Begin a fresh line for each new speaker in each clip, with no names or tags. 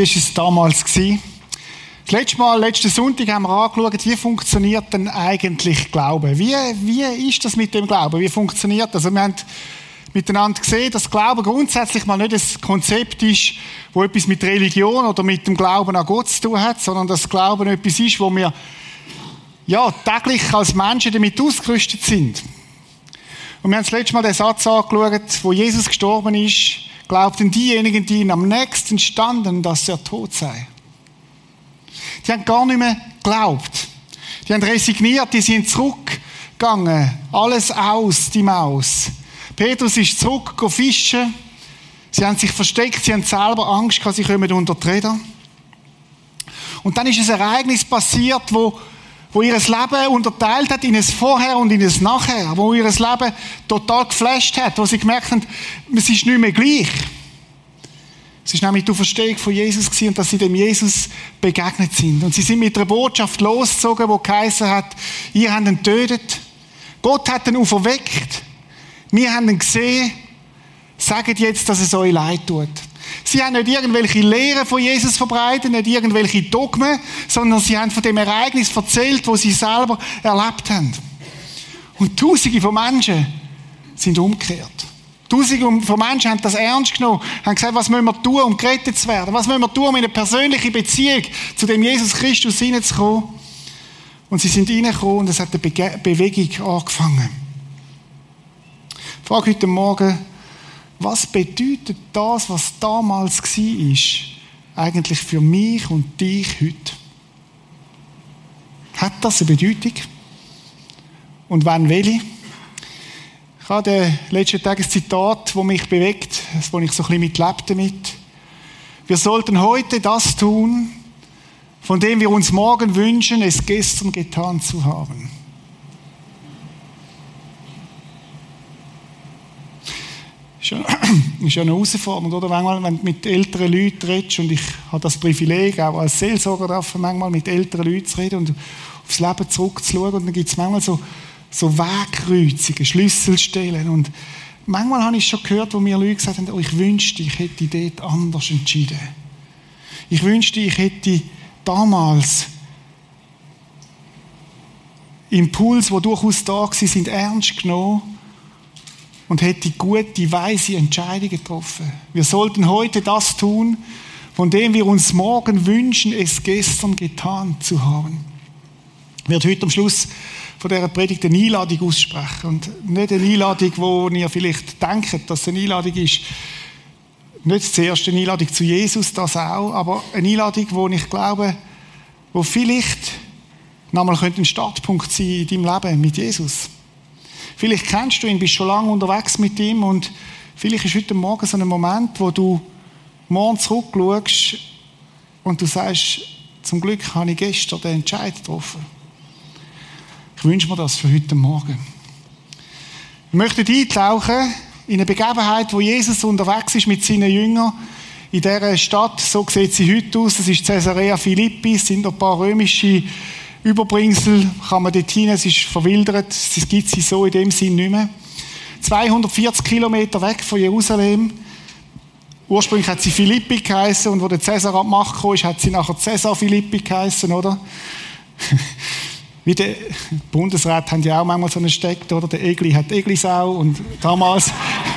Wie war es damals? Das letzte Mal, letzten Sonntag, haben wir angeschaut, wie funktioniert denn eigentlich Glauben? Wie, wie ist das mit dem Glauben? Wie funktioniert das? Also wir haben miteinander gesehen, dass Glauben grundsätzlich mal nicht ein Konzept ist, wo etwas mit Religion oder mit dem Glauben an Gott zu tun hat, sondern dass Glauben etwas ist, wo wir ja, täglich als Menschen damit ausgerüstet sind. Und wir haben das letzte Mal den Satz angeschaut, wo Jesus gestorben ist, glaubten diejenigen, die ihn am nächsten standen, dass er tot sei. Die haben gar nicht mehr geglaubt. Die haben resigniert, die sind zurückgegangen. Alles aus, die Maus. Petrus ist zurück fischen. Sie haben sich versteckt, sie haben selber Angst gehabt, sie kommen unter die Räder. Und dann ist ein Ereignis passiert, wo, wo ihr Leben unterteilt hat in ein Vorher und in ein Nachher, wo ihr Leben total geflasht hat, wo sie gemerkt haben, es ist nicht mehr gleich. Es war nämlich die Auferstehung von Jesus und dass sie dem Jesus begegnet sind. Und sie sind mit einer Botschaft losgezogen, wo geheißen hat, ihr habt ihn getötet. Gott hat ihn auferweckt. Wir haben ihn gesehen. Sagt jetzt, dass es euch leid tut. Sie haben nicht irgendwelche Lehren von Jesus verbreitet, nicht irgendwelche Dogmen, sondern sie haben von dem Ereignis erzählt, wo sie selber erlebt haben. Und Tausende von Menschen sind umgekehrt. Tausende von Menschen haben das ernst genommen, haben gesagt, was müssen wir tun, um gerettet zu werden? Was müssen wir tun, um in eine persönliche Beziehung zu dem Jesus Christus hineinzukommen? Und sie sind reingekommen und es hat eine Be Bewegung angefangen. Ich frage heute Morgen, was bedeutet das, was damals war, eigentlich für mich und dich heute? Hat das eine Bedeutung? Und wann welche? Ich habe den letzten Tag ein Zitat, das mich bewegt, das ich so ein bisschen mitlebt damit. Wir sollten heute das tun, von dem wir uns morgen wünschen, es gestern getan zu haben. Ist ja, ist ja eine Herausforderung, oder? Manchmal, wenn du mit älteren Leuten redest, und ich habe das Privileg, auch als Seelsorger darf manchmal mit älteren Leuten zu reden und aufs Leben zurückzuschauen, und dann gibt es manchmal so so Wegkreuzungen, Schlüsselstellen. Und manchmal habe ich schon gehört, wo mir Leute gesagt haben, oh, ich wünschte, ich hätte dort anders entschieden. Ich wünschte, ich hätte damals Impuls, die durchaus da waren, sind ernst genommen und hätte gute, weise Entscheidungen getroffen. Wir sollten heute das tun, von dem wir uns morgen wünschen, es gestern getan zu haben. Wird heute am Schluss von dieser Predigt eine Einladung aussprechen. Und nicht eine Einladung, wo ihr vielleicht denkt, dass es eine Einladung ist, nicht zuerst eine Einladung zu Jesus, das auch, aber eine Einladung, wo ich glaube, wo vielleicht nochmal ein Startpunkt sein in deinem Leben mit Jesus. Vielleicht kennst du ihn, bist schon lange unterwegs mit ihm und vielleicht ist heute Morgen so ein Moment, wo du morgen zurückschaust und du sagst, zum Glück habe ich gestern den Entscheid getroffen. Ich wünsche mir das für heute Morgen. Ich möchte eintauchen in eine Begebenheit, wo Jesus unterwegs ist mit seinen Jüngern in dieser Stadt. So sieht sie heute aus. Das ist Caesarea Philippi. Es sind ein paar römische Überbringsel. Kann man dort hin. Es ist verwildert. Es gibt sie so in dem Sinn nicht mehr. 240 Kilometer weg von Jerusalem. Ursprünglich hat sie Philippi geheißen und wo der Cäsar an die Macht kam, hat sie nachher Cäsar Philippi geheißen, oder? Wie der Bundesrat haben ja auch manchmal so einen Steck, oder? Der Egli hat Eglisau und damals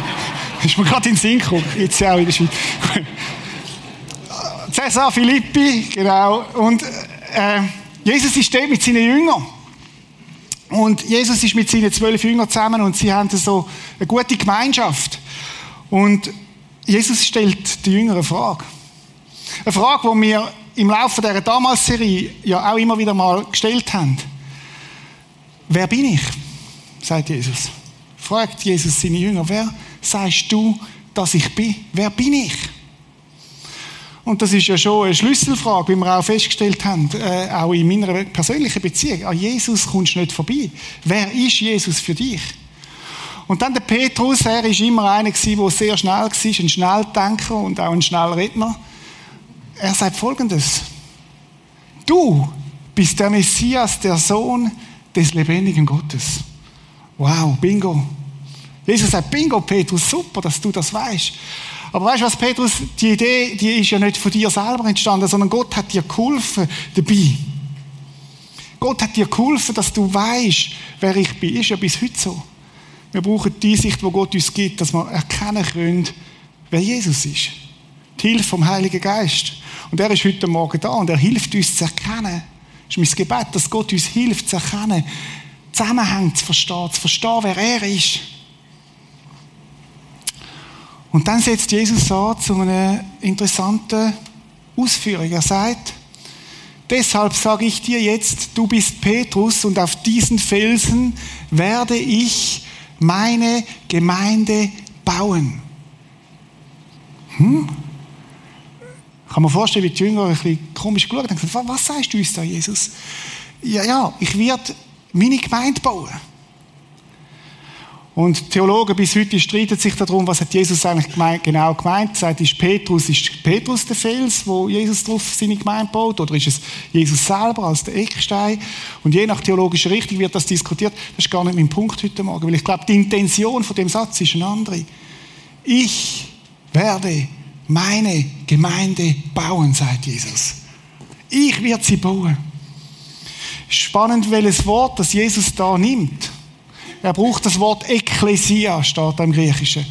ist mir gerade in den Sinn gekommen, jetzt auch in der Schweiz. Cäsar Philippi, genau. Und äh, Jesus ist dort mit seinen Jüngern. Und Jesus ist mit seinen zwölf Jüngern zusammen und sie haben so eine gute Gemeinschaft. Und Jesus stellt die Jünger eine Frage. Eine Frage, die wir im Laufe dieser Damals-Serie ja auch immer wieder mal gestellt haben. Wer bin ich? sagt Jesus. Fragt Jesus seine Jünger, wer sagst du, dass ich bin? Wer bin ich? Und das ist ja schon eine Schlüsselfrage, wie wir auch festgestellt haben, äh, auch in meiner persönlichen Beziehung. An Jesus kommst du nicht vorbei. Wer ist Jesus für dich? Und dann der Petrus, er ist immer einer gewesen, der sehr schnell war, ein Schnelldenker und auch ein Schnellredner. Er sagt Folgendes. Du bist der Messias, der Sohn des lebendigen Gottes. Wow, bingo. Jesus sagt, bingo, Petrus, super, dass du das weißt. Aber weißt du was, Petrus, die Idee, die ist ja nicht von dir selber entstanden, sondern Gott hat dir geholfen dabei. Gott hat dir geholfen, dass du weißt, wer ich bin. Ist ja bis heute so. Wir brauchen die Sicht, wo Gott uns gibt, dass wir erkennen können, wer Jesus ist. Die Hilfe vom Heiligen Geist. Und er ist heute Morgen da und er hilft uns zu erkennen. Das ist mein Gebet, dass Gott uns hilft zu erkennen, Zusammenhänge zu verstehen, zu verstehen, wer er ist. Und dann setzt Jesus an zu einer interessanten Ausführung. Er sagt, deshalb sage ich dir jetzt, du bist Petrus und auf diesen Felsen werde ich meine Gemeinde bauen. Hm? Kann man vorstellen, wie die Jünger ein bisschen komisch geschaut haben. Was sagst du uns da, Jesus? Ja, ja, ich werde meine Gemeinde bauen. Und Theologen bis heute streiten sich darum, was hat Jesus eigentlich genau gemeint. Sagt, ist Petrus, ist Petrus der Fels, wo Jesus drauf seine Gemeinde baut, oder ist es Jesus selber als der Eckstein? Und je nach theologischer Richtung wird das diskutiert. Das ist gar nicht mein Punkt heute Morgen, weil ich glaube, die Intention von dem Satz ist eine andere. Ich werde meine Gemeinde bauen, sagt Jesus. Ich werde sie bauen. Spannend, welches Wort das Jesus da nimmt. Er braucht das Wort Ekklesia, steht im Griechischen.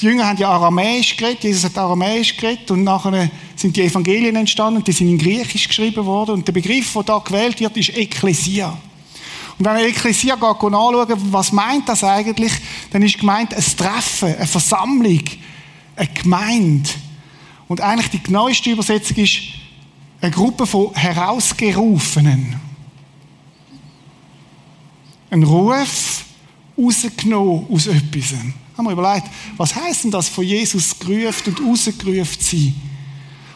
Die Jünger haben ja Aramäisch geredet, Jesus hat Aramäisch geredet und nachher sind die Evangelien entstanden und die sind in Griechisch geschrieben worden und der Begriff, der da gewählt wird, ist Ekklesia. Und wenn man Ekklesia anschauen, was meint das eigentlich, dann ist gemeint ein Treffen, eine Versammlung, eine Gemeinde. Und eigentlich die genaueste Übersetzung ist eine Gruppe von Herausgerufenen ein Ruf rausgenommen aus etwas. Haben wir überlegt, was heißt denn das von Jesus gerufen und rausgerufen sein?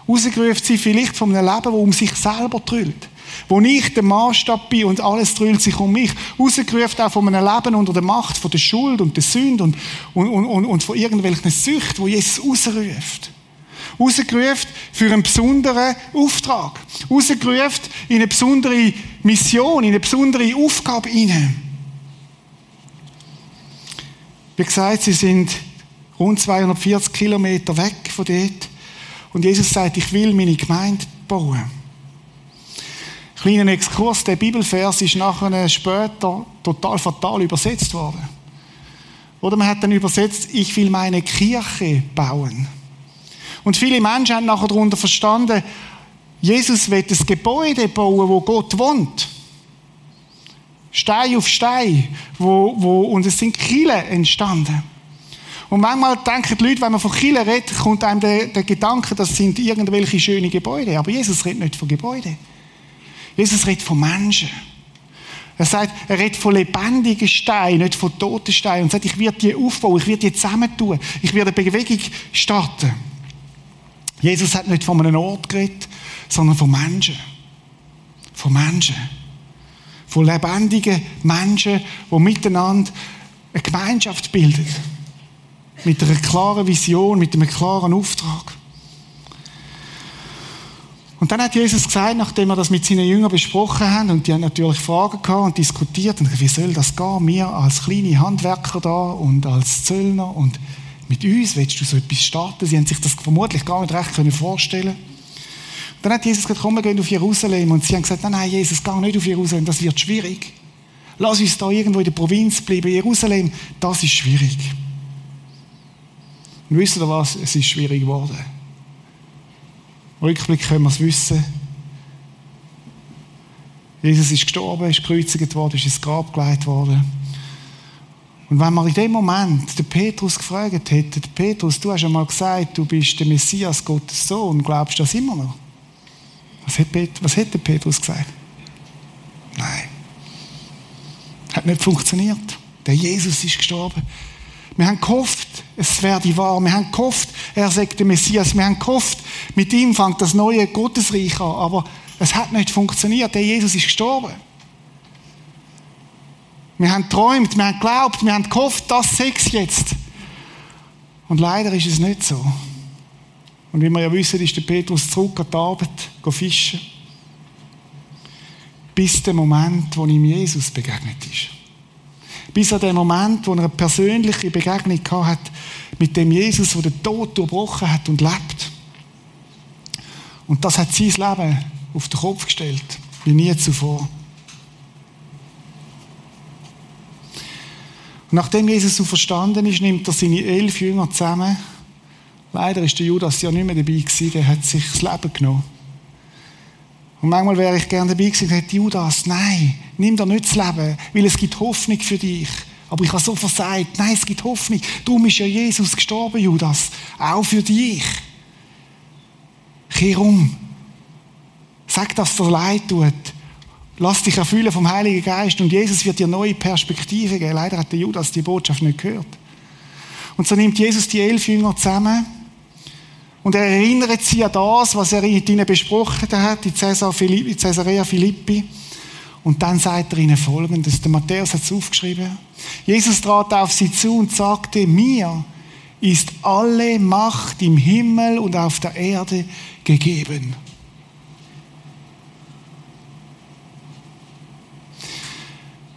Rausgerufen sein vielleicht von einem Leben, das um sich selber trüllt. Wo ich der Maßstab bin und alles trüllt sich um mich. Rausgerufen auch von einem Leben unter der Macht von der Schuld und der Sünde und, und, und, und von irgendwelchen Süchten, wo Jesus rausruft. Rausgerufen für einen besonderen Auftrag. Rausgerufen in eine besondere Mission, in eine besondere Aufgabe hinein. Wie gesagt, sie sind rund 240 Kilometer weg von dort. Und Jesus sagt, ich will meine Gemeinde bauen. Kleiner Exkurs, der Bibelvers ist nachher später total fatal übersetzt worden. Oder man hat dann übersetzt, ich will meine Kirche bauen. Und viele Menschen haben nachher darunter verstanden, Jesus will das Gebäude bauen, wo Gott wohnt. Stein auf Stein, wo, wo, und es sind Kille entstanden. Und manchmal denken die Leute, wenn man von Kille redet, kommt einem der, der Gedanke, das sind irgendwelche schöne Gebäude. Aber Jesus redet nicht von Gebäuden. Jesus redet von Menschen. Er sagt, er redet von lebendigen Steinen, nicht von toten Steinen. Und sagt, ich werde die aufbauen, ich werde die zusammentun, ich werde eine Bewegung starten. Jesus hat nicht von einem Ort geredet, sondern von Menschen. Von Menschen von lebendigen Menschen, die miteinander eine Gemeinschaft bilden. Mit einer klaren Vision, mit einem klaren Auftrag. Und dann hat Jesus gesagt, nachdem wir das mit seinen Jüngern besprochen haben, und die haben natürlich Fragen gehabt und diskutiert, und wie soll das gehen? Wir als kleine Handwerker da und als Zöllner und mit uns willst du so etwas starten? Sie haben sich das vermutlich gar nicht recht vorstellen können dann hat Jesus gesagt, komm, wir gehen auf Jerusalem. Und sie haben gesagt, nein, nein, Jesus, geh nicht auf Jerusalem, das wird schwierig. Lass uns da irgendwo in der Provinz bleiben. Jerusalem, das ist schwierig. Und wisst ihr was? Es ist schwierig geworden. Rückblick können wir es wissen. Jesus ist gestorben, ist gekreuzigt worden, ist ins Grab gelegt worden. Und wenn man in dem Moment den Petrus gefragt hätte, Petrus, du hast einmal gesagt, du bist der Messias Gottes Sohn, glaubst du das immer noch? Was hat, Pet was hat der Petrus gesagt? Nein. Hat nicht funktioniert. Der Jesus ist gestorben. Wir haben gehofft, es werde wahr. Wir haben gehofft, er sagt der Messias. Wir haben gehofft, mit ihm fängt das neue Gottesreich an. Aber es hat nicht funktioniert. Der Jesus ist gestorben. Wir haben träumt, wir haben geglaubt, wir haben gehofft, das Sex jetzt. Und leider ist es nicht so. Und wie wir ja wissen, ist der Petrus zurück an die Arbeit, fischen. Bis der Moment, wo ihm Jesus begegnet ist. Bis an den Moment, wo er eine persönliche Begegnung hat mit dem Jesus, der den Tod durchbrochen hat und lebt. Und das hat sein Leben auf den Kopf gestellt, wie nie zuvor. Und nachdem Jesus so verstanden ist, nimmt er seine elf Jünger zusammen. Leider ist der Judas ja nicht mehr dabei gewesen, der hat sich das Leben genommen. Und manchmal wäre ich gerne dabei gewesen und hätte Judas, nein, nimm dir nicht das Leben, weil es gibt Hoffnung für dich. Aber ich habe so versagt, nein, es gibt Hoffnung. Darum ist ja Jesus gestorben, Judas. Auch für dich. Kehr um. Sag, dass dir leid tut. Lass dich erfüllen vom Heiligen Geist und Jesus wird dir neue Perspektiven geben. Leider hat der Judas die Botschaft nicht gehört. Und so nimmt Jesus die elf Jünger zusammen und er erinnert sie an das, was er mit ihnen besprochen hat, in Caesarea Philippi. Und dann sagt er ihnen Folgendes. Der Matthäus hat es aufgeschrieben. Jesus trat auf sie zu und sagte, mir ist alle Macht im Himmel und auf der Erde gegeben.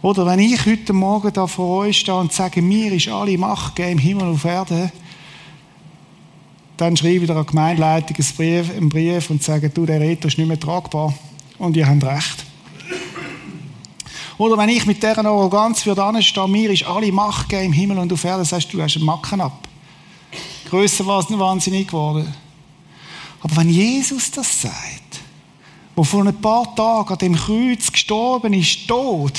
Oder wenn ich heute Morgen da vor euch stehe und sage, mir ist alle Macht gegeben im Himmel und auf Erde, dann schreibe ich der Gemeindeleitung einen Brief, einen Brief und sage, du, der Reto ist nicht mehr tragbar. Und ihr habt recht. Oder wenn ich mit dieser Arroganz für stehe, mir ist alle Macht gegeben im Himmel und auf Erde, sagst du, hast einen Macken ab. Größer war es wahnsinnig geworden. Aber wenn Jesus das sagt, wo vor ein paar Tagen an dem Kreuz gestorben ist, tot,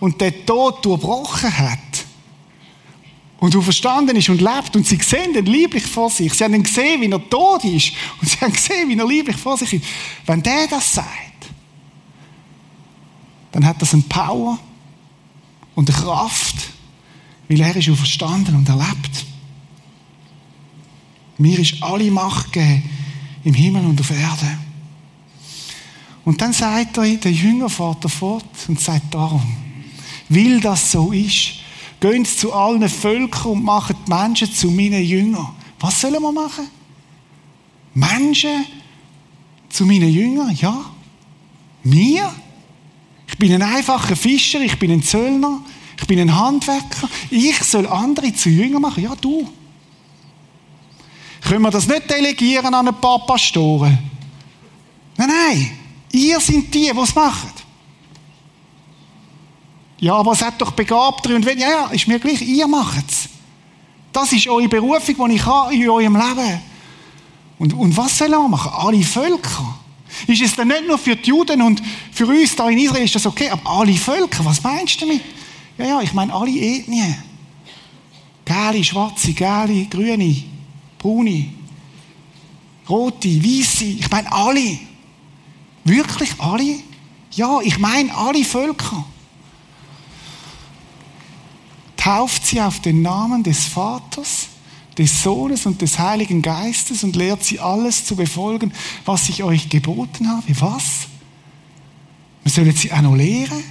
und der Tod durchbrochen hat und du verstanden ist und lebt und sie sehen ihn lieblich vor sich. Sie haben ihn gesehen, wie er tot ist und sie haben gesehen, wie er lieblich vor sich ist. Wenn der das sagt, dann hat das eine Power und eine Kraft, weil er ist verstanden und er lebt. Mir ist alle Macht gegeben im Himmel und auf Erde. Und dann sagt er, der Jünger fährt fort und sagt darum, weil das so ist, gehen zu allen Völkern und machen die Menschen zu meinen Jüngern. Was sollen wir machen? Menschen zu meinen Jüngern? Ja. Mir? Ich bin ein einfacher Fischer, ich bin ein Zöllner, ich bin ein Handwerker. Ich soll andere zu Jüngern machen? Ja, du. Können wir das nicht delegieren an ein paar Pastoren? Nein, nein. Ihr seid die, die es machen. Ja, aber es hat doch Begabtere und wenn, ja, ja, ist mir gleich, ihr macht es. Das ist eure Berufung, die ich habe in eurem Leben. Und, und was sollen wir machen? Alle Völker. Ist es dann nicht nur für die Juden und für uns da in Israel ist das okay, aber alle Völker, was meinst du damit? Ja, ja, ich meine alle Ethnien. Gelbe, schwarze, gelbe, grüne, braune, rote, weiße, ich meine alle. Wirklich alle? Ja, ich meine alle Völker tauft sie auf den Namen des Vaters, des Sohnes und des Heiligen Geistes und lehrt sie alles zu befolgen, was ich euch geboten habe. Was? Wir sollen sie auch noch lehren?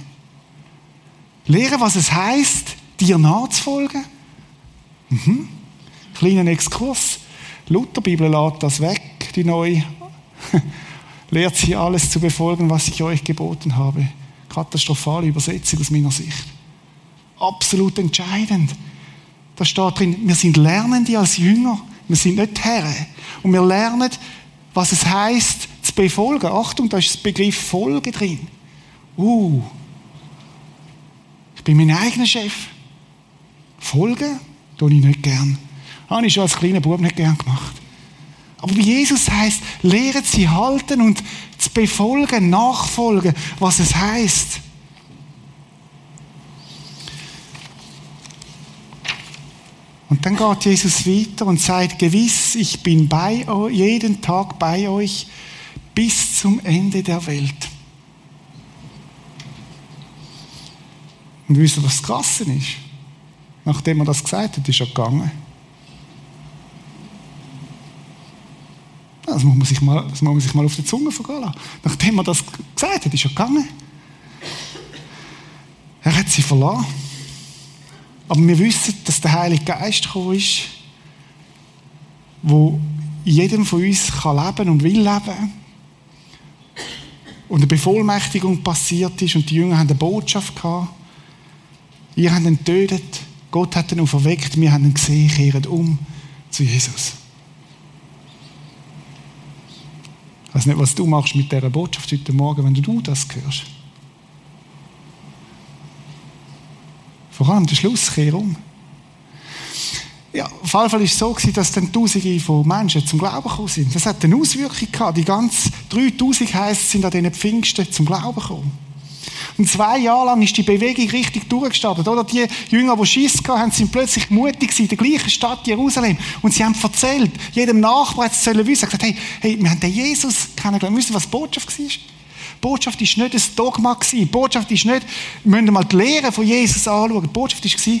Lehren, was es heißt, dir nachzufolgen? Mhm. Kleiner Exkurs. Lutherbibel lädt das weg, die neue. lehrt sie alles zu befolgen, was ich euch geboten habe. Katastrophale Übersetzung aus meiner Sicht absolut entscheidend. Da steht drin, wir sind Lernende als Jünger. Wir sind nicht Herren. Und wir lernen, was es heißt, zu befolgen. Achtung, da ist das Begriff Folge drin. Uh, ich bin mein eigener Chef. Folgen tue ich nicht gern. Habe ich schon als kleiner Bub nicht gern gemacht. Aber wie Jesus heißt, lehren sie halten und zu befolgen, nachfolgen, was es heißt. Und dann geht Jesus weiter und sagt, gewiss, ich bin bei euch, jeden Tag bei euch bis zum Ende der Welt. Und wisst ihr, was das Krasse ist? Nachdem er das gesagt hat, ist er gegangen. Das muss man sich mal, das muss man sich mal auf die Zunge vergehen lassen. Nachdem er das gesagt hat, ist er gegangen. Er hat sie verlassen. Aber wir wissen, dass der Heilige Geist gekommen ist, wo jedem von uns kann leben und will leben. Und eine Bevollmächtigung passiert ist und die Jünger haben eine Botschaft gehabt. Ihr habt ihn getötet. Gott hat ihn auferweckt. Wir haben ihn gesehen. Kehren um zu Jesus. Ich weiß nicht, was du machst mit dieser Botschaft heute Morgen, wenn du das hörst. Vor allem der Schluss, kehr um. Ja, auf jeden Fall war es so, dass dann Tausende von Menschen zum Glauben gekommen sind. Das hat eine Auswirkung gehabt. Die ganzen 3000 heisst, sind an diesen Pfingsten zum Glauben gekommen. Und zwei Jahre lang ist die Bewegung richtig durchgestartet. Oder die Jünger, die Schiss hatten, sind plötzlich mutig in der gleichen Stadt Jerusalem. Und sie haben erzählt, jedem Nachbar hat es sollen wissen, gesagt, hey, hey, wir haben den Jesus kennengelernt. Wisst ihr, was die Botschaft war? Botschaft war nicht ein Dogma. Die Botschaft ist nicht, wir müssen mal die Lehre von Jesus anschauen. Die Botschaft war,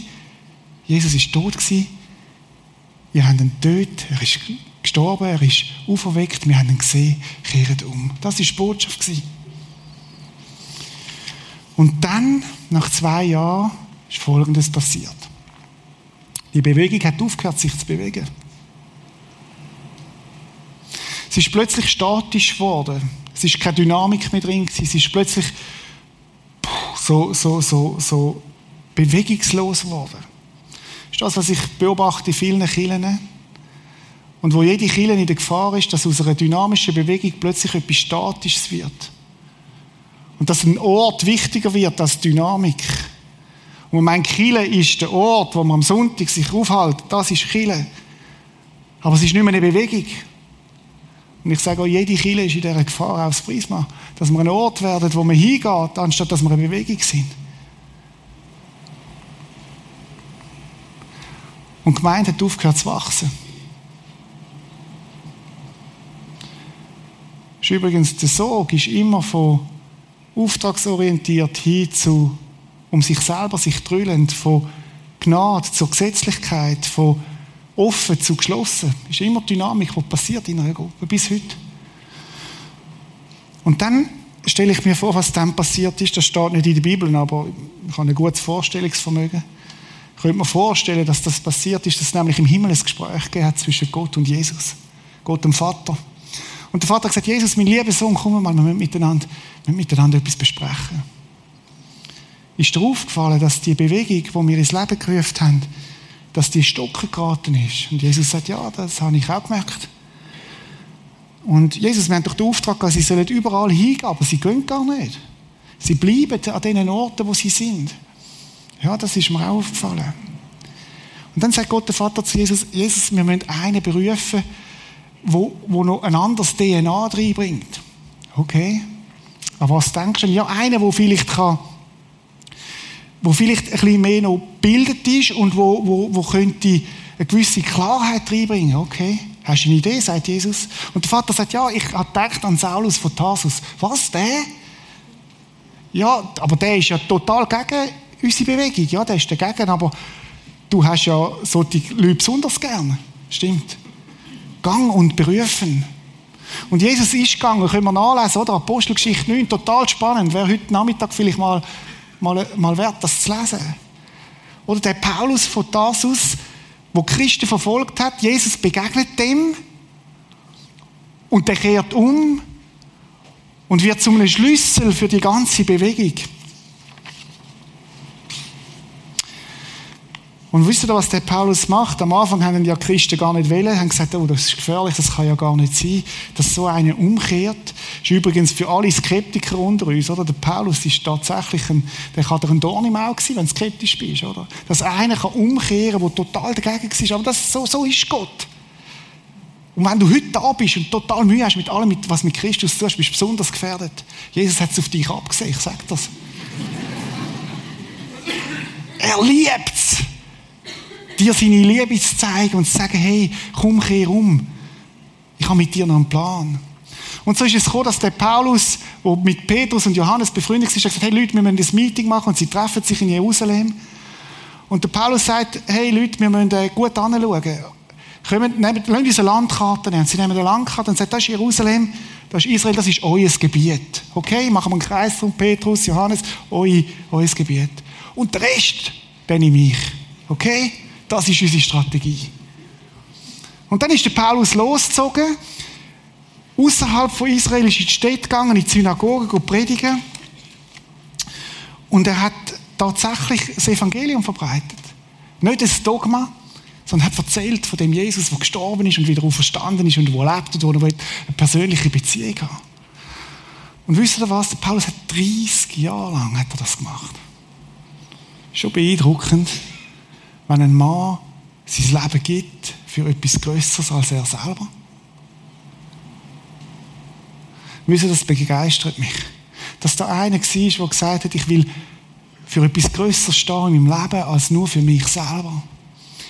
Jesus ist tot. Wir haben ihn tot. Er ist gestorben. Er ist auferweckt. Wir haben ihn gesehen. Kehrt um. Das war die Botschaft. Und dann, nach zwei Jahren, ist Folgendes passiert. Die Bewegung hat aufgehört, sich zu bewegen. Es ist plötzlich statisch geworden. Es ist keine Dynamik mehr drin. Es ist plötzlich so, so, so, so bewegungslos geworden. Das ist das, was ich beobachte in vielen Kirchen. Und wo jede Kirche in der Gefahr ist, dass aus einer dynamischen Bewegung plötzlich etwas Statisches wird. Und dass ein Ort wichtiger wird als Dynamik. Und mein Kille ist der Ort, wo man am Sonntag sich aufhält. Das ist Kille. Aber es ist nicht mehr eine Bewegung. Und ich sage auch, jede Kille ist in dieser Gefahr aufs Prisma. Dass wir ein Ort werden, wo man hingeht, anstatt dass wir eine Bewegung sind. Und die Gemeinde hat aufgehört zu wachsen. Ist übrigens der Sog ist immer von auftragsorientiert hin zu, um sich selber sich drüllend, von Gnade zur Gesetzlichkeit, von offen zu geschlossen. Das ist immer Dynamik, die passiert in einer Gruppe, bis heute. Und dann stelle ich mir vor, was dann passiert ist. Das steht nicht in der Bibel, aber ich habe ein gutes Vorstellungsvermögen. Ich könnte mir vorstellen, dass das passiert ist, dass es nämlich im Himmel ein Gespräch hat zwischen Gott und Jesus. Gott dem Vater. Und der Vater gesagt, Jesus, mein lieber Sohn, komm mal, wir müssen miteinander, wir müssen miteinander etwas besprechen. Ist dir aufgefallen, dass die Bewegung, die wir ins Leben gerufen haben, dass die stocken geraten ist? Und Jesus sagt, ja, das habe ich auch gemerkt. Und Jesus, wir haben doch den Auftrag gehabt, sie sollen überall hingehen, aber sie gehen gar nicht. Sie bleiben an den Orten, wo sie sind. Ja, das ist mir auch aufgefallen. Und dann sagt Gott der Vater zu Jesus, Jesus, wir müssen einen berufen, wo, wo noch ein anderes DNA reinbringt. Okay. Aber was denkst du? Ja, einer, der vielleicht kann, wo vielleicht ein bisschen mehr noch gebildet ist und wo, wo, wo könnte eine gewisse Klarheit reinbringen. Okay. Hast du eine Idee, sagt Jesus. Und der Vater sagt, ja, ich gedacht an Saulus von Tarsus. Was, der? Ja, aber der ist ja total gegen unsere Bewegung. Ja, der ist dagegen, aber du hast ja solche Leute besonders gern. Stimmt. Gang und berufen. Und Jesus ist gegangen, können wir nachlesen, oder? Apostelgeschichte 9, total spannend. Wer heute Nachmittag vielleicht mal, mal, mal wert, das zu lesen. Oder der Paulus von Tarsus, wo Christen verfolgt hat, Jesus begegnet dem und der kehrt um und wird zum Schlüssel für die ganze Bewegung. Und wisst ihr, was der Paulus macht? Am Anfang haben ja Christen gar nicht wollen, haben gesagt, oh, das ist gefährlich, das kann ja gar nicht sein, dass so einer umkehrt. Das ist übrigens für alle Skeptiker unter uns, oder? Der Paulus ist tatsächlich ein, der kann dir ein Dorn im Auge sein, wenn du skeptisch bist, oder? Dass einer kann umkehren, der total dagegen war. Aber das, so, so ist Gott. Und wenn du heute da bist und total Mühe hast mit allem, was mit Christus tust, bist du besonders gefährdet. Jesus hat es auf dich abgesehen, ich sage das. er liebt es dir seine Liebe zu zeigen und zu sagen, hey, komm, kehr um. Ich habe mit dir noch einen Plan. Und so ist es gekommen, dass der Paulus, der mit Petrus und Johannes befreundet ist, gesagt hat, hey Leute, wir müssen das Meeting machen und sie treffen sich in Jerusalem. Und der Paulus sagt, hey Leute, wir müssen äh, gut anschauen. Kommt, nehmt, lasst uns eine Landkarte nehmen. Sie nehmen eine Landkarte und sagen, das ist Jerusalem, das ist Israel, das ist euer Gebiet. Okay, machen wir einen Kreis von Petrus, Johannes, euer, euer Gebiet. Und der Rest, nehme ich. Okay? Das ist unsere Strategie. Und dann ist der Paulus losgezogen, außerhalb von Israel ist in die Städte gegangen, in die Synagoge predigen. Und er hat tatsächlich das Evangelium verbreitet. Nicht das Dogma, sondern hat erzählt von dem Jesus, der gestorben ist und wieder auferstanden ist und der lebt und wo er eine persönliche Beziehung hat. Und wisst ihr was? Der Paulus hat 30 Jahre lang hat er das gemacht. Schon beeindruckend, wenn ein Mann sein Leben gibt für etwas Größeres als er selber. Ihr, das begeistert mich. Dass da einer war, der gesagt hat, ich will für etwas Größeres stehen in meinem Leben als nur für mich selber.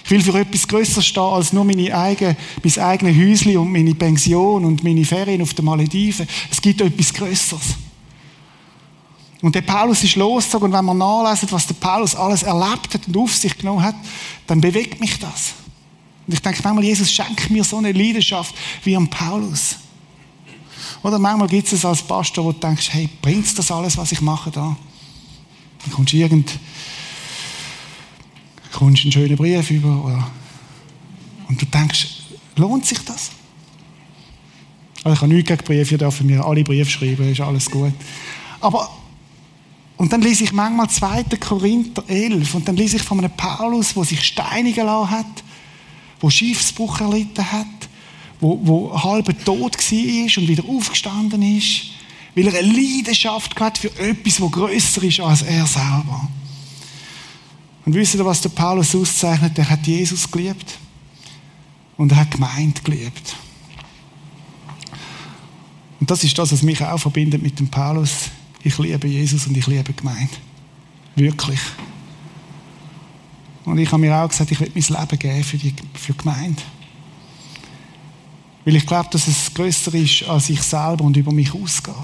Ich will für etwas Größeres stehen als nur meine eigene, mein eigenes Häuschen und meine Pension und meine Ferien auf den Malediven. Es gibt etwas Größeres. Und der Paulus ist losgezogen und wenn man nachlesen, was der Paulus alles erlebt hat und auf sich genommen hat, dann bewegt mich das. Und ich denke manchmal, Jesus schenkt mir so eine Leidenschaft wie am Paulus. Oder manchmal gibt es als Pastor, wo du denkst, hey, bringt das alles, was ich mache da? Dann kommst du irgend, kommst einen schönen Brief über, oder, und du denkst, lohnt sich das? Also ich habe nichts gegen Briefe, dürfen mir alle Briefe schreiben, ist alles gut. Aber, und dann lese ich manchmal 2. Korinther 11 und dann lese ich von einem Paulus, der sich steinigen lassen hat, der Schiffsbruch erlitten hat, wo, wo halb tot war und wieder aufgestanden ist, weil er eine Leidenschaft hat für etwas, das grösser ist als er selber. Und wisst ihr, was der Paulus auszeichnet? Er hat Jesus geliebt und er hat Gemeinde geliebt. Und das ist das, was mich auch verbindet mit dem Paulus. Ich liebe Jesus und ich liebe Gemeinde. Wirklich. Und ich habe mir auch gesagt, ich will mein Leben geben für die, für die Gemeinde. Weil ich glaube, dass es größer ist als ich selber und über mich ausgeht.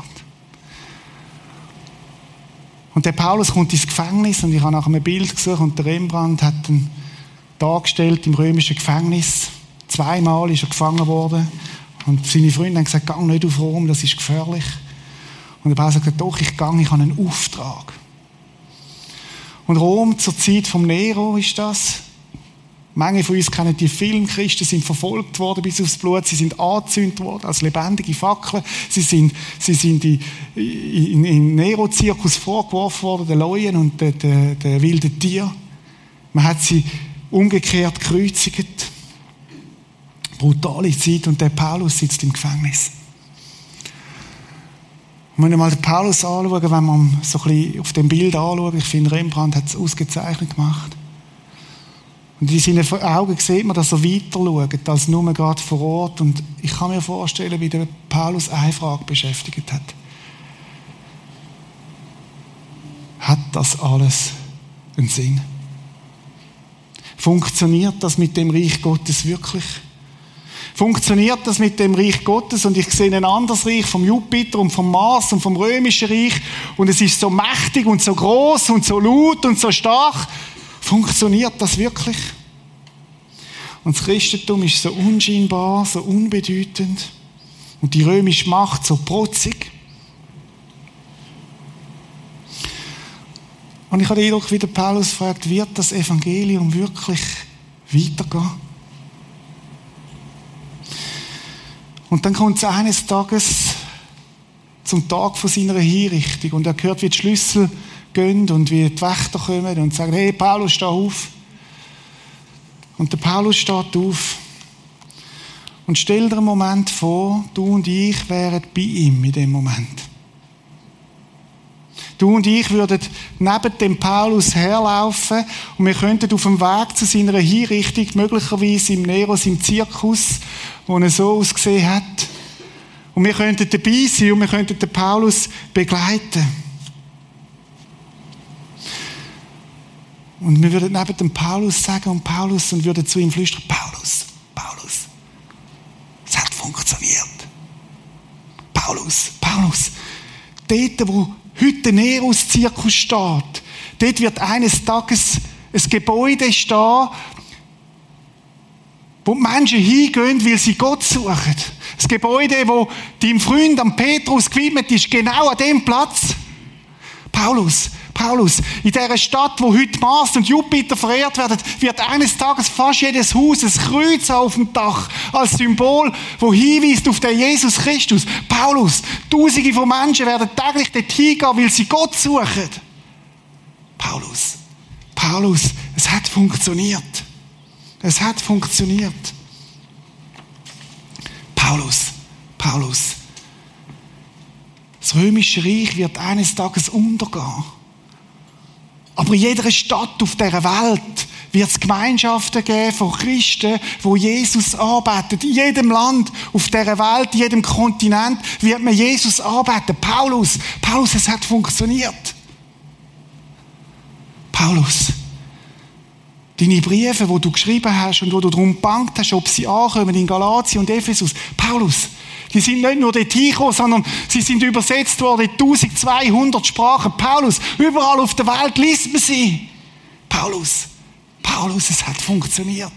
Und der Paulus kommt ins Gefängnis und ich habe nach einem Bild gesucht und der Rembrandt hat ihn dargestellt im römischen Gefängnis. Zweimal ist er gefangen worden und seine Freunde haben gesagt, geh nicht auf Rom, das ist gefährlich. Und der Paulus gesagt, doch, ich gehe, ich habe einen Auftrag. Und Rom zur Zeit vom Nero ist das. Manche von uns kennen die Film, Christen sind verfolgt worden bis aufs Blut, sie sind angezündet worden als lebendige Fackeln, sie sind, sie sind in, in, in Nero-Zirkus vorgeworfen worden, den Leuen und den, den, den wilden Tieren. Man hat sie umgekehrt gekreuzigt. Brutale Zeit und der Paulus sitzt im Gefängnis. Wenn wir mal den Paulus anschauen, wenn man so ein bisschen auf dem Bild anschaut, ich finde, Rembrandt hat es ausgezeichnet gemacht. Und in seinen Augen sieht man, dass er weiter schaut, als nur gerade vor Ort. Und ich kann mir vorstellen, wie der Paulus eine Frage beschäftigt hat. Hat das alles einen Sinn? Funktioniert das mit dem Reich Gottes wirklich? Funktioniert das mit dem Reich Gottes? Und ich sehe ein anderes Reich vom Jupiter und vom Mars und vom römischen Reich. Und es ist so mächtig und so groß und so laut und so stark. Funktioniert das wirklich? Und das Christentum ist so unscheinbar, so unbedeutend. Und die römische Macht so protzig. Und ich habe den Eindruck, wie der Paulus fragt, wird das Evangelium wirklich weitergehen? Und dann kommt es eines Tages zum Tag von seiner Hinrichtung und er hört, wie die Schlüssel gehen und wie die Wächter kommen und sagen, hey Paulus, steh auf. Und der Paulus steht auf und stellt dir einen Moment vor, du und ich wären bei ihm in dem Moment. Du und ich würden neben dem Paulus herlaufen und wir könnten auf dem Weg zu seiner Hinrichtung, möglicherweise im Neros, im Zirkus, wo er so ausgesehen hat, und wir könnten dabei sein und wir könnten den Paulus begleiten. Und wir würden neben dem Paulus sagen und Paulus und würden zu ihm flüstern, Paulus, Paulus, es hat funktioniert. Paulus, Paulus, dort, wo heute Neros-Zirkus steht, dort wird eines Tages ein Gebäude stehen, wo die Menschen hingehen, weil sie Gott suchen. Das Gebäude, wo dein Freund am Petrus gewidmet ist, genau an dem Platz. Paulus, Paulus, in dieser Stadt, wo heute Mars und Jupiter verehrt werden, wird eines Tages fast jedes Haus ein Kreuz auf dem Dach als Symbol, wo hinweist auf den Jesus Christus. Paulus, Tausende von Menschen werden täglich dort hingehen, weil sie Gott suchen. Paulus. Paulus, es hat funktioniert. Es hat funktioniert. Paulus, Paulus. Das römische Reich wird eines Tages untergehen. Aber in jeder Stadt auf der Welt wird es Gemeinschaften geben von Christen, wo Jesus arbeitet. In jedem Land auf der Welt, in jedem Kontinent wird man Jesus arbeiten. Paulus, Paulus, es hat funktioniert. Paulus, deine Briefe, wo du geschrieben hast und wo du darum bangt hast, ob sie ankommen in Galatien und Ephesus. Paulus, die sind nicht nur dort hingekommen, sondern sie sind übersetzt worden in 1200 Sprachen. Paulus, überall auf der Welt liest man sie. Paulus, Paulus, es hat funktioniert.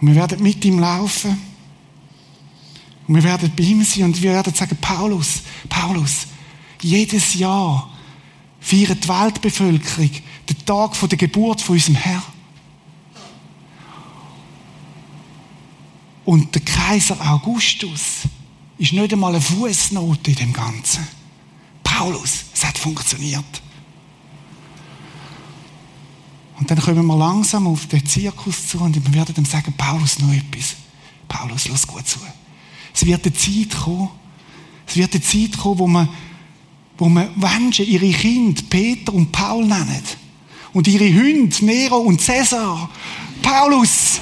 Und wir werden mit ihm laufen. Und wir werden bei ihm sein und wir werden sagen, Paulus, Paulus, jedes Jahr feiert die Weltbevölkerung den Tag der Geburt von unserem Herrn. Und der Kaiser Augustus ist nicht einmal eine Fußnote in dem Ganzen. Paulus, es hat funktioniert. Und dann kommen wir langsam auf den Zirkus zu und wir werden ihm sagen, Paulus, noch etwas. Paulus, lass gut zu. Es wird eine Zeit kommen, es wird eine Zeit kommen, wo man, wo man Menschen, ihre Kinder Peter und Paul nennen. Und ihre Hunde Nero und Cäsar. Paulus,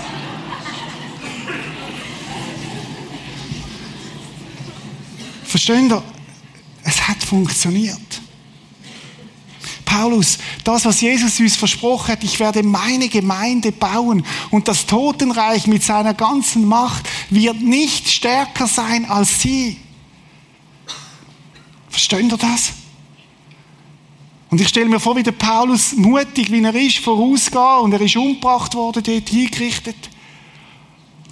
Versteht ihr? Es hat funktioniert. Paulus, das, was Jesus uns versprochen hat, ich werde meine Gemeinde bauen und das Totenreich mit seiner ganzen Macht wird nicht stärker sein als sie. Versteht ihr das? Und ich stelle mir vor, wie der Paulus mutig, wie er ist, vorausgeht und er ist umgebracht worden, dort hingerichtet.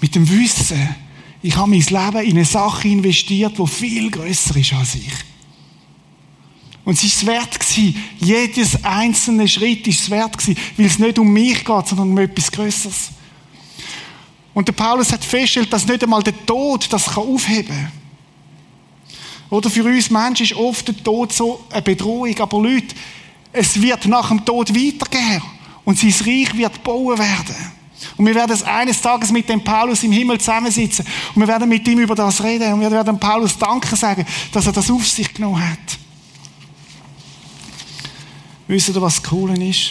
Mit dem Wissen, ich habe mein Leben in eine Sache investiert, die viel größer ist als ich. Und es ist es wert gewesen. Jedes einzelne Schritt ist es wert gewesen, weil es nicht um mich geht, sondern um etwas Größeres. Und der Paulus hat festgestellt, dass nicht einmal der Tod das aufheben kann. Oder für uns Menschen ist oft der Tod so eine Bedrohung. Aber Leute, es wird nach dem Tod weitergehen. Und sein Reich wird bauen werden. Und wir werden eines Tages mit dem Paulus im Himmel zusammensitzen. Und wir werden mit ihm über das reden. Und wir werden Paulus Danke sagen, dass er das auf sich genommen hat. Wisst ihr, was das Coole ist?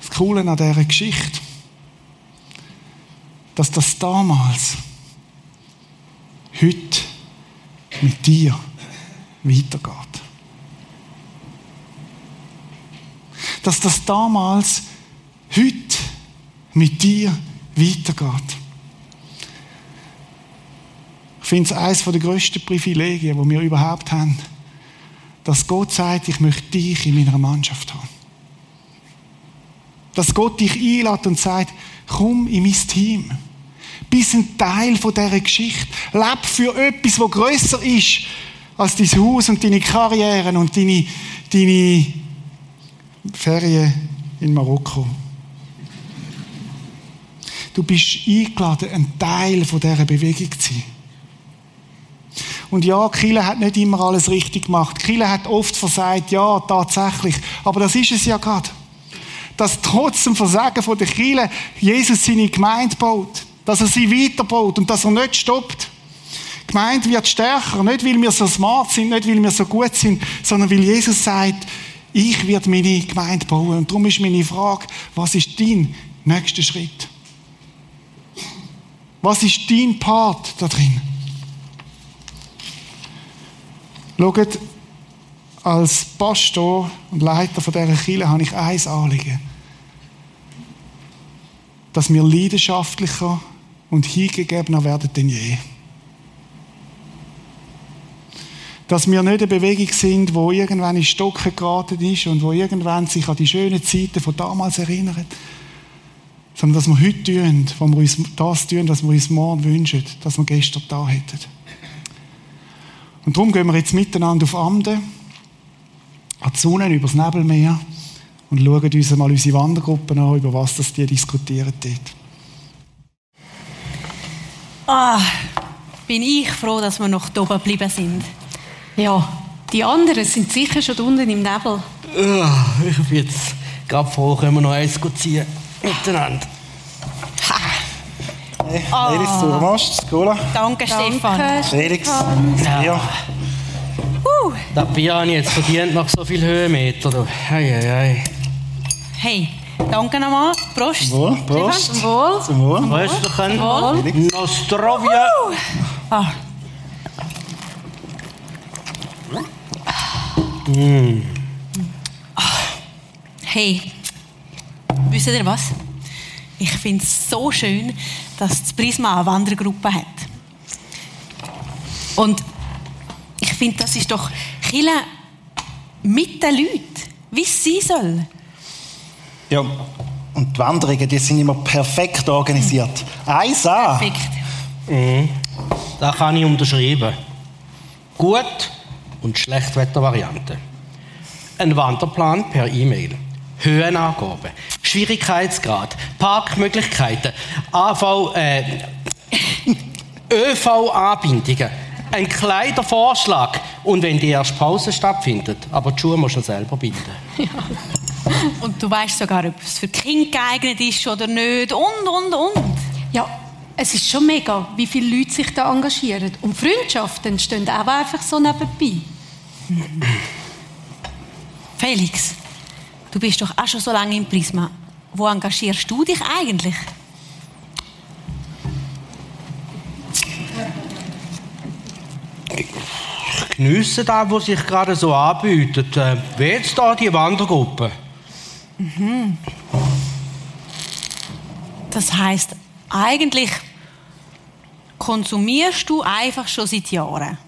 Das Coole an dieser Geschichte, dass das damals, heute mit dir weitergeht. Dass das damals, heute mit dir weitergeht. Ich finde es eines der grössten Privilegien, die wir überhaupt haben, dass Gott sagt, ich möchte dich in meiner Mannschaft haben. Dass Gott dich einlädt und sagt, komm in mein Team. Bist ein Teil von dieser Geschichte. Leb für etwas, das grösser ist als dein Haus und deine Karriere und deine, deine Ferien in Marokko. Du bist eingeladen, ein Teil von dieser Bewegung zu sein. Und ja, Kille hat nicht immer alles richtig gemacht. Kille hat oft versagt, ja, tatsächlich. Aber das ist es ja gerade. Dass trotz dem Versagen von der Kille Jesus seine Gemeinde baut. Dass er sie weiterbaut und dass er nicht stoppt. Die Gemeinde wird stärker, nicht weil wir so smart sind, nicht weil wir so gut sind, sondern weil Jesus sagt, ich werde meine Gemeinde bauen. Und darum ist meine Frage, was ist dein nächster Schritt? Was ist dein Part da drin? Schaut, als Pastor und Leiter von dieser Kirche habe ich eins Anliegen. Dass wir leidenschaftlicher und hingegebener werden denn je. Dass wir nicht eine Bewegung sind, wo irgendwann in Stocken geraten ist und wo irgendwann sich an die schönen Zeiten von damals erinnert sondern dass wir heute tun, wo wir uns das tun, was wir uns morgen wünschen, dass wir gestern da hätten. Und darum gehen wir jetzt miteinander auf Amden, an die Sonne, über das Nebelmeer und schauen uns mal unsere Wandergruppen an, über was das die diskutieren dort.
Ah, bin ich froh, dass wir noch da oben geblieben sind. Ja, Die anderen sind sicher schon unten im Nebel.
Uh, ich bin jetzt gerade froh, können wir noch eins ziehen. Miteinander.
Hey, Elis, du machst Cola.
Danke, Stefan.
Felix, ja.
Uh. Das Bier habe ich jetzt verdient nach so vielen Höhenmetern. du. Hei, hei, hei.
Hey, danke nochmal. Prost.
Wohl, Prost.
Zum Wohl.
Zum Wohl.
Rösterchen.
Wohl.
Nostrovia.
Ah, Hey, wisst ihr was? Ich finde es so schön, dass das Prisma eine Wandergruppe hat. Und ich finde, das ist doch Chile mit den Leuten, wie es sein soll.
Ja, und die Wanderungen, die sind immer perfekt organisiert. Eins an.
Perfekt.
Das kann ich unterschreiben. Gut und Schlechtwettervariante. Ein Wanderplan per E-Mail. Höhenangaben, Schwierigkeitsgrad, Parkmöglichkeiten, AV, äh, ÖV-Anbindungen, ein Kleidervorschlag und wenn die erste Pause stattfindet, aber die Schuhe musst du selber binden.
Und du weißt sogar, ob es für Kinder geeignet ist oder nicht und, und, und.
Ja, es ist schon mega, wie viele Leute sich da engagieren. Und Freundschaften entstehen auch einfach so nebenbei.
Felix, du bist doch auch schon so lange im Prisma. Wo engagierst du dich eigentlich?
Ich geniesse das, was sich gerade so anbietet. Äh, wie jetzt da die Wandergruppe.
Das heißt, eigentlich konsumierst du einfach schon seit Jahren.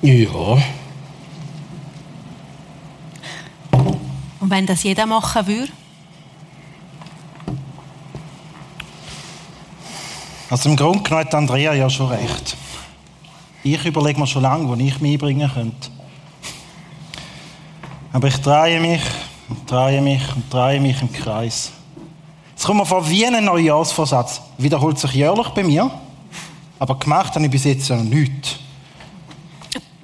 Ja.
Wenn das jeder machen würde?
Also im Grunde genommen hat Andrea ja schon recht. Ich überlege mir schon lange, wo ich mich einbringen könnte. Aber ich drehe mich und drehe mich und drehe mich im Kreis. Es kommt mir vor wie ein Neujahrsvorsatz. Wiederholt sich jährlich bei mir. Aber gemacht habe ich bis jetzt noch nichts.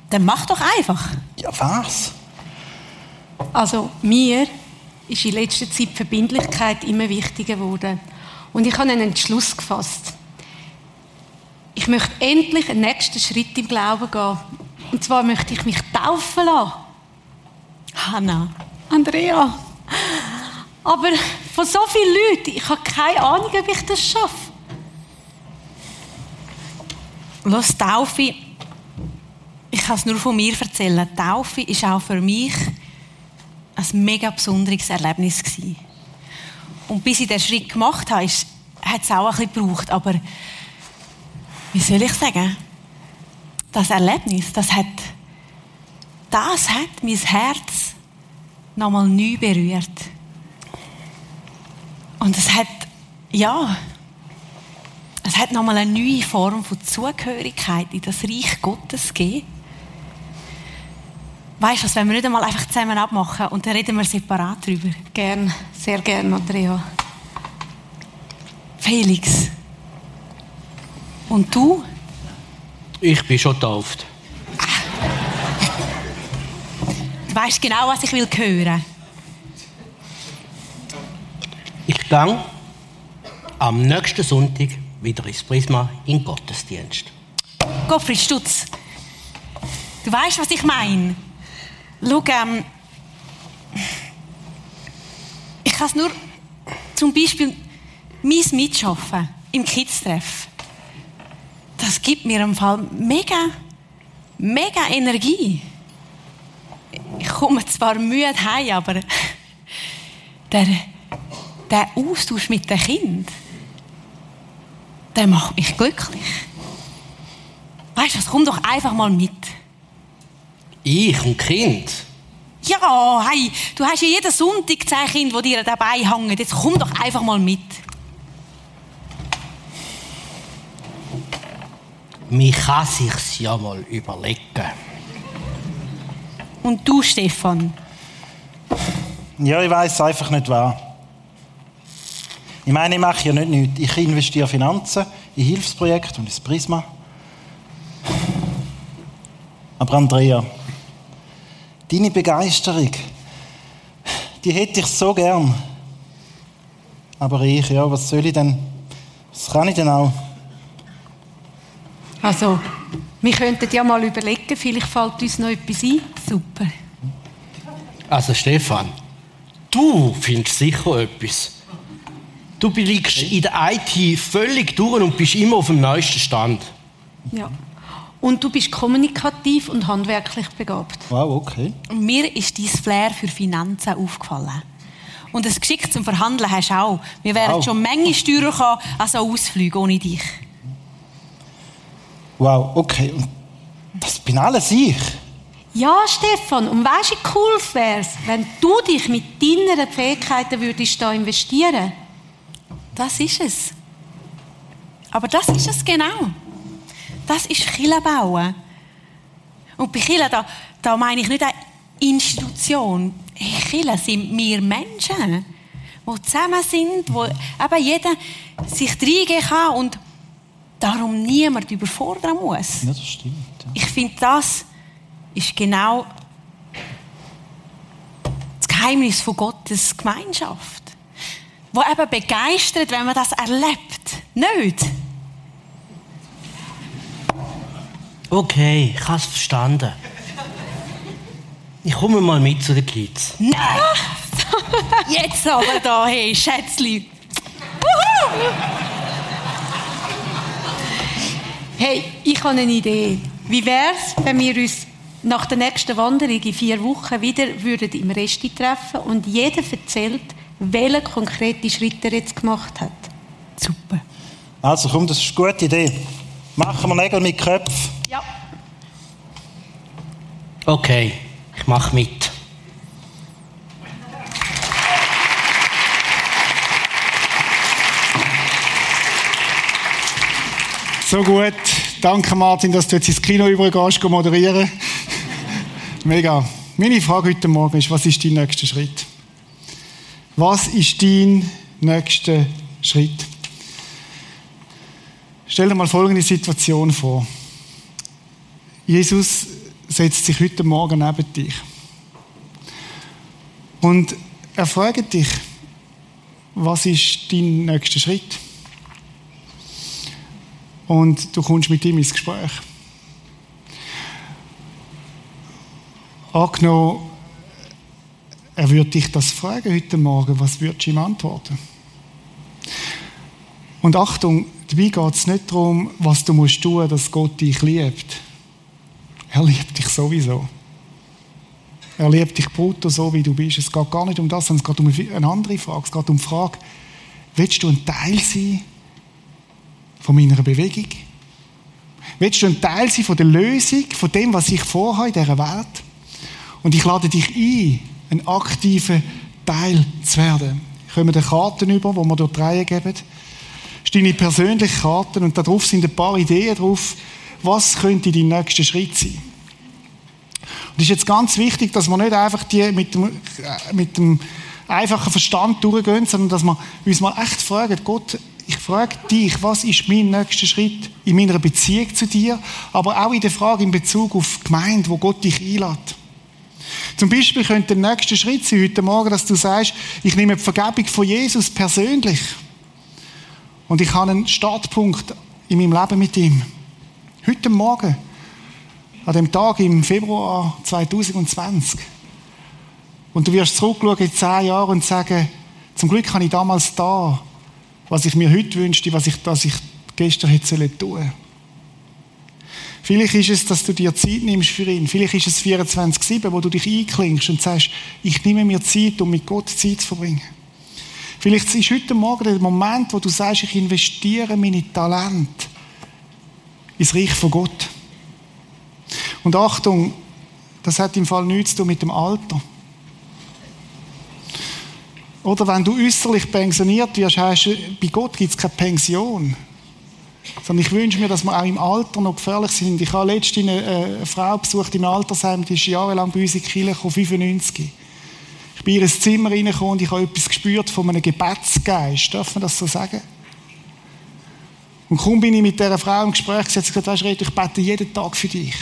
Dann mach doch einfach.
Ja, was?
Also mir ist in letzter Zeit die Verbindlichkeit immer wichtiger geworden. Und ich habe einen Entschluss gefasst. Ich möchte endlich einen nächsten Schritt im Glauben gehen. Und zwar möchte ich mich taufen lassen.
Hanna.
Andrea. Aber von so vielen Leuten, ich habe keine Ahnung, ob ich das schaffe.
Los, Taufe. Ich kann es nur von mir erzählen. Taufe ist auch für mich ein mega besonderes Erlebnis gewesen. Und bis ich den Schritt gemacht habe, hat es auch ein bisschen gebraucht. Aber wie soll ich sagen? Das Erlebnis, das hat, das hat mein Herz nochmal neu berührt. Und es hat, ja, es hat nochmal eine neue Form von Zugehörigkeit in das Reich Gottes gegeben. Weißt du, was, wenn wir nicht einmal einfach zusammen abmachen und dann reden wir separat drüber.
Gern, sehr gern, Andrea.
Felix. Und du?
Ich bin schon getauft.
Du weißt genau, was ich will hören.
Ich gehe am nächsten Sonntag wieder ins Prisma in Gottesdienst.
Gottfried Stutz. Du weißt, was ich meine. Schau, ähm, ich kann es nur zum Beispiel mein Mitschaffen im Kids-Treff. Das gibt mir im Fall mega, mega Energie. Ich komme zwar müde heim, aber der, der Austausch mit den Kindern, der macht mich glücklich. Weißt du, komm doch einfach mal mit.
Ich und Kind.
Ja, hey, du hast ja jeden Sonntag zehn Kinder, die dir dabei hängen. Jetzt komm doch einfach mal mit.
Man kann sich's ja mal überlegen.
Und du, Stefan?
Ja, ich weiß einfach nicht wahr. Ich meine, ich mache ja nicht nichts. Ich investiere Finanzen in Hilfsprojekte und ins Prisma. Aber Andrea, deine Begeisterung, die hätte ich so gern. Aber ich, ja, was soll ich denn? Was kann ich denn auch?
Also, wir könnten ja mal überlegen, vielleicht fällt uns noch etwas ein.
Super.
Also Stefan, du findest sicher etwas. Du liegst in der IT völlig durch und bist immer auf dem neuesten Stand.
Ja. Und du bist kommunikativ und handwerklich begabt.
Wow, okay.
Und mir ist dein Flair für Finanzen aufgefallen. Und das Geschick zum Verhandeln hast du auch. Wir wären
Wow.
schon Menge steuern können an so Ausflüge ohne dich.
Wow, okay. Und das bin alles ich.
Ja, Stefan, und weißt du, cool es wäre, wenn du dich mit deinen Fähigkeiten würdest da investieren
Das ist es. Aber das ist es genau. Das ist Kille bauen. Und bei Kille, da, da meine ich nicht eine Institution. Kille sind wir Menschen, die zusammen sind, wo eben jeder sich reingehen kann und darum niemand überfordern muss.
Ja, das stimmt. Ja.
Ich finde, das ist genau das Geheimnis von Gottes Gemeinschaft. Wo eben begeistert, wenn man das erlebt. Nicht?
Okay, ich habe es verstanden. Ich komme mal mit zu den Kids.
Nein! Jetzt aber da, hey, Schätzli.
Hey, ich habe eine Idee. Wie wäre es, wenn wir uns nach der nächsten Wanderung in vier Wochen wieder würden im Resti treffen und jeder erzählt, welche konkrete Schritte er jetzt gemacht hat?
Super.
Also komm, das ist eine gute Idee. Machen wir Nägel mit Köpfen.
Okay, ich mache mit.
So gut. Danke, Martin, dass du jetzt ins Kino übergehst, geh moderieren. Mega. Meine Frage heute Morgen ist, was ist dein nächster Schritt? Was ist dein nächster Schritt? Stell dir mal folgende Situation vor. Jesus setzt sich heute Morgen neben dich. Und er fragt dich, was ist dein nächster Schritt? Und du kommst mit ihm ins Gespräch. Angenommen, er würde dich das fragen heute Morgen, was würdest du ihm antworten? Und Achtung, dabei geht es nicht darum, was du musst tun, dass Gott dich liebt. Er liebt dich sowieso. Er liebt dich brutto so, wie du bist. Es geht gar nicht um das, sondern es geht um eine andere Frage. Es geht um die Frage, willst du ein Teil sein von meiner Bewegung? Willst du ein Teil sein von der Lösung, von dem, was ich vorhabe in dieser Welt? Und ich lade dich ein, ein aktiver Teil zu werden. Ich komme dir Karten über, die wir die Reihe geben. Das ist deine persönliche Karten und darauf sind ein paar Ideen drauf, was könnte dein nächster Schritt sein. Und es ist jetzt ganz wichtig, dass wir nicht einfach die mit dem, äh, mit dem einfachen Verstand durchgehen, sondern dass wir uns mal echt fragen, Gott, ich frage dich, was ist mein nächster Schritt in meiner Beziehung zu dir, aber auch in der Frage in Bezug auf die Gemeinde, wo Gott dich einlädt. Zum Beispiel könnte der nächste Schritt sein heute Morgen, dass du sagst, ich nehme die Vergebung von Jesus persönlich und ich habe einen Startpunkt in meinem Leben mit ihm. Heute Morgen, an dem Tag im Februar 2020. Und du wirst zurückschauen in zehn Jahren und sagen, zum Glück habe ich damals da, was ich mir heute wünschte, was ich, dass ich gestern hätte sollen tun. Vielleicht ist es, dass du dir Zeit nimmst für ihn. Vielleicht ist es 24-7, wo du dich einklingst und sagst, ich nehme mir Zeit, um mit Gott Zeit zu verbringen. Vielleicht ist heute Morgen der Moment, wo du sagst, ich investiere meine Talente ins Reich von Gott. Und Achtung, das hat im Fall nichts zu tun mit dem Alter. Oder wenn du äußerlich pensioniert wirst, heißt es, bei Gott gibt es keine Pension. Sondern ich wünsche mir, dass wir auch im Alter noch gefährlich sind. Ich habe letztens eine, äh, Frau besucht im Altersheim, die ist jahrelang bei uns in Kirche gekommen, 95. Ich bin in ihr Zimmer reingekommen und ich habe etwas gespürt von einem Gebetsgeist. Darf man das so sagen? Und kaum bin ich mit dieser Frau im Gespräch sie hat gesagt, weißt du, Reto, ich bete jeden Tag für dich.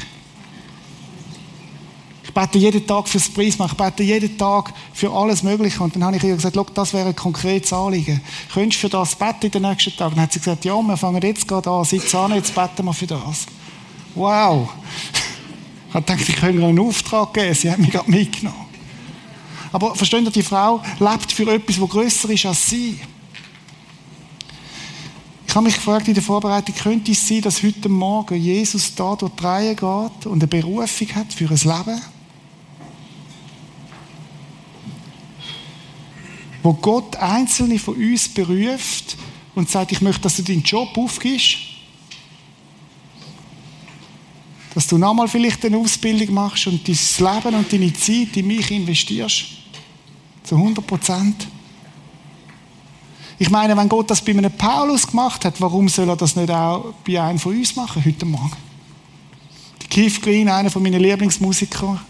Bete jeden Tag fürs Prisma, ich bete jeden Tag für alles Mögliche. Und dann habe ich ihr gesagt, das wäre ein konkretes Anliegen. Könntest du für das beten in den nächsten Tagen? Dann hat sie gesagt, ja, wir fangen jetzt gerade an, sitz an, jetzt beten wir für das. Wow. Ich habe gedacht, ich könnte ihr einen Auftrag geben. Sie hat mich gerade mitgenommen. Aber versteht ihr, die Frau lebt für etwas, das grösser ist als sie. Ich habe mich gefragt in der Vorbereitung, könnte es sein, dass heute Morgen Jesus da durch die Reihe geht und eine Berufung hat für ein Leben? Wo Gott Einzelne von uns beruft und sagt, ich möchte, dass du deinen Job aufgibst. Dass du nochmal vielleicht eine Ausbildung machst und dein Leben und deine Zeit in mich investierst. Zu 100 Prozent. Ich meine, wenn Gott das bei einem Paulus gemacht hat, warum soll er das nicht auch bei einem von uns machen, heute Morgen? Keith Green, einer von meinen Lieblingsmusikern,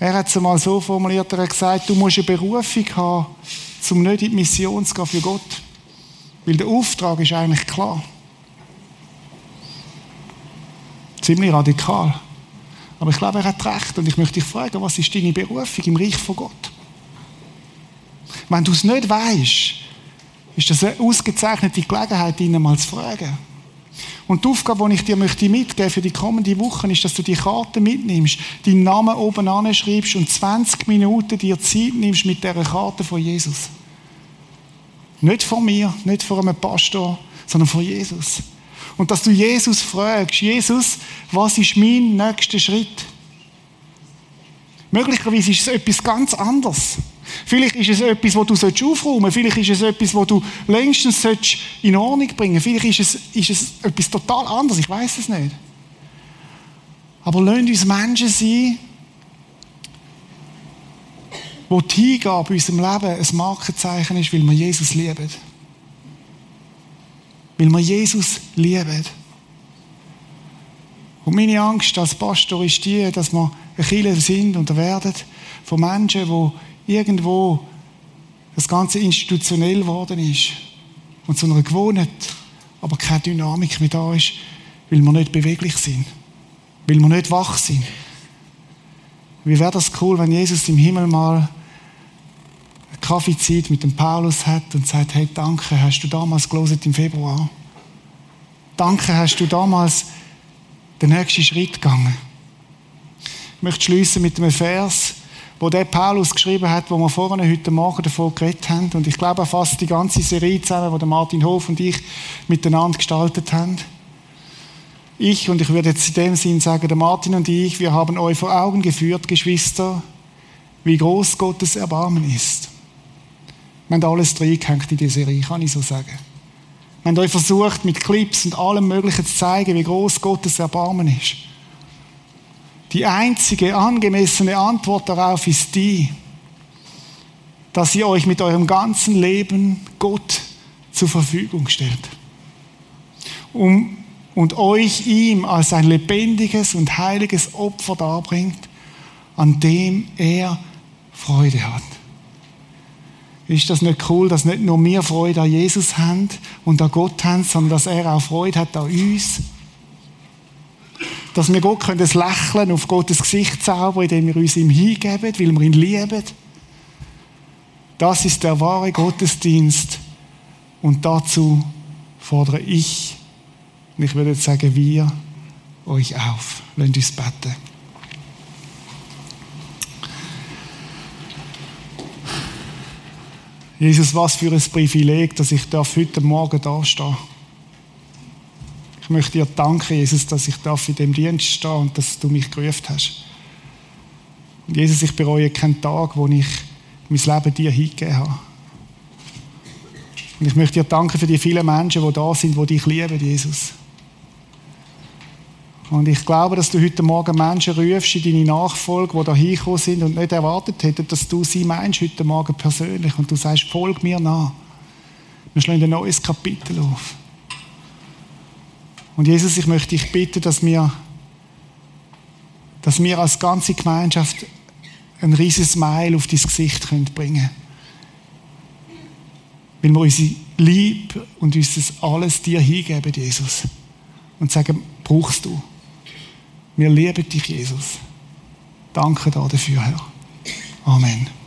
er hat es einmal so formuliert, er hat gesagt, du musst eine Berufung haben, um nicht in die Mission zu gehen für Gott. Weil der Auftrag ist eigentlich klar. Ziemlich radikal. Aber ich glaube, er hat recht. Und ich möchte dich fragen, was ist deine Berufung im Reich von Gott? Wenn du es nicht weißt, ist das eine ausgezeichnete Gelegenheit, ihn mal zu fragen. Und die Aufgabe, die ich dir möchte mitgeben für die kommenden Wochen, ist, dass du die Karte mitnimmst, deinen Namen oben anschreibst und 20 Minuten dir Zeit nimmst mit dieser Karte von Jesus. Nicht von mir, nicht von einem Pastor, sondern von Jesus. Und dass du Jesus fragst, Jesus, was ist mein nächster Schritt? Möglicherweise ist es etwas ganz anderes. Vielleicht ist es etwas, wo du aufräumen sollst. Vielleicht ist es etwas, wo du längstens in Ordnung bringen Vielleicht ist es, ist es etwas total anderes. Ich weiß es nicht. Aber lasst uns Menschen sein, wo die Hingabe in unserem Leben ein Markenzeichen ist, weil wir Jesus lieben. Weil wir Jesus lieben. Und meine Angst als Pastor ist die, dass wir ein Kirche sind und werden von Menschen, die irgendwo das Ganze institutionell geworden ist und zu einer Gewohnheit, aber keine Dynamik mehr da ist, weil wir nicht beweglich sind, weil wir nicht wach sind. Wie wäre das cool, wenn Jesus im Himmel mal eine Kaffeezeit mit dem Paulus hat und sagt, hey, danke, hast du damals gelesen im Februar? Danke, hast du damals den nächsten Schritt gegangen? Ich möchte schließen mit einem Vers, wo der Paulus geschrieben hat, wo wir vorhin heute Morgen davon geredet haben. Und ich glaube, er fasst die ganze Serie zusammen, die Martin Hof und ich miteinander gestaltet haben. Ich, und ich würde jetzt in dem Sinn sagen, der Martin und ich, wir haben euch vor Augen geführt, Geschwister, wie groß Gottes Erbarmen ist. Wir haben alles reingehängt in die Serie, kann ich so sagen. Wir haben euch versucht, mit Clips und allem Möglichen zu zeigen, wie groß Gottes Erbarmen ist. Die einzige angemessene Antwort darauf ist die, dass ihr euch mit eurem ganzen Leben Gott zur Verfügung stellt. Um, und euch ihm als ein lebendiges und heiliges Opfer darbringt, an dem er Freude hat. Ist das nicht cool, dass nicht nur wir Freude an Jesus haben und an Gott haben, sondern dass er auch Freude hat an uns? Dass wir Gott können das Lächeln auf Gottes Gesicht zaubern, indem wir uns ihm hingeben, weil wir ihn lieben. Das ist der wahre Gottesdienst. Und dazu fordere ich, und ich würde jetzt sagen wir, euch auf. Lasst uns beten. Jesus, was für ein Privileg, dass ich heute Morgen da stehe. Ich möchte dir danken, Jesus, dass ich darf in dem Dienst stehen und dass du mich gerufen hast. Und Jesus, ich bereue keinen Tag, wo ich mein Leben dir hingegeben habe. Und ich möchte dir danken für die vielen Menschen, die da sind, die dich lieben, Jesus. Und ich glaube, dass du heute Morgen Menschen rufst in deine Nachfolge, die da hingekommen sind und nicht erwartet hätten, dass du sie meinst heute Morgen persönlich und du sagst, folg mir nach. Wir schlagen ein neues Kapitel auf. Und Jesus, ich möchte dich bitten, dass wir, dass wir als ganze Gemeinschaft ein riesiges Smile auf dein Gesicht können bringen Weil wir unsere Liebe und uns alles dir hingeben, Jesus. Und sagen, brauchst du. Wir lieben dich, Jesus. Danke dafür, Herr. Amen.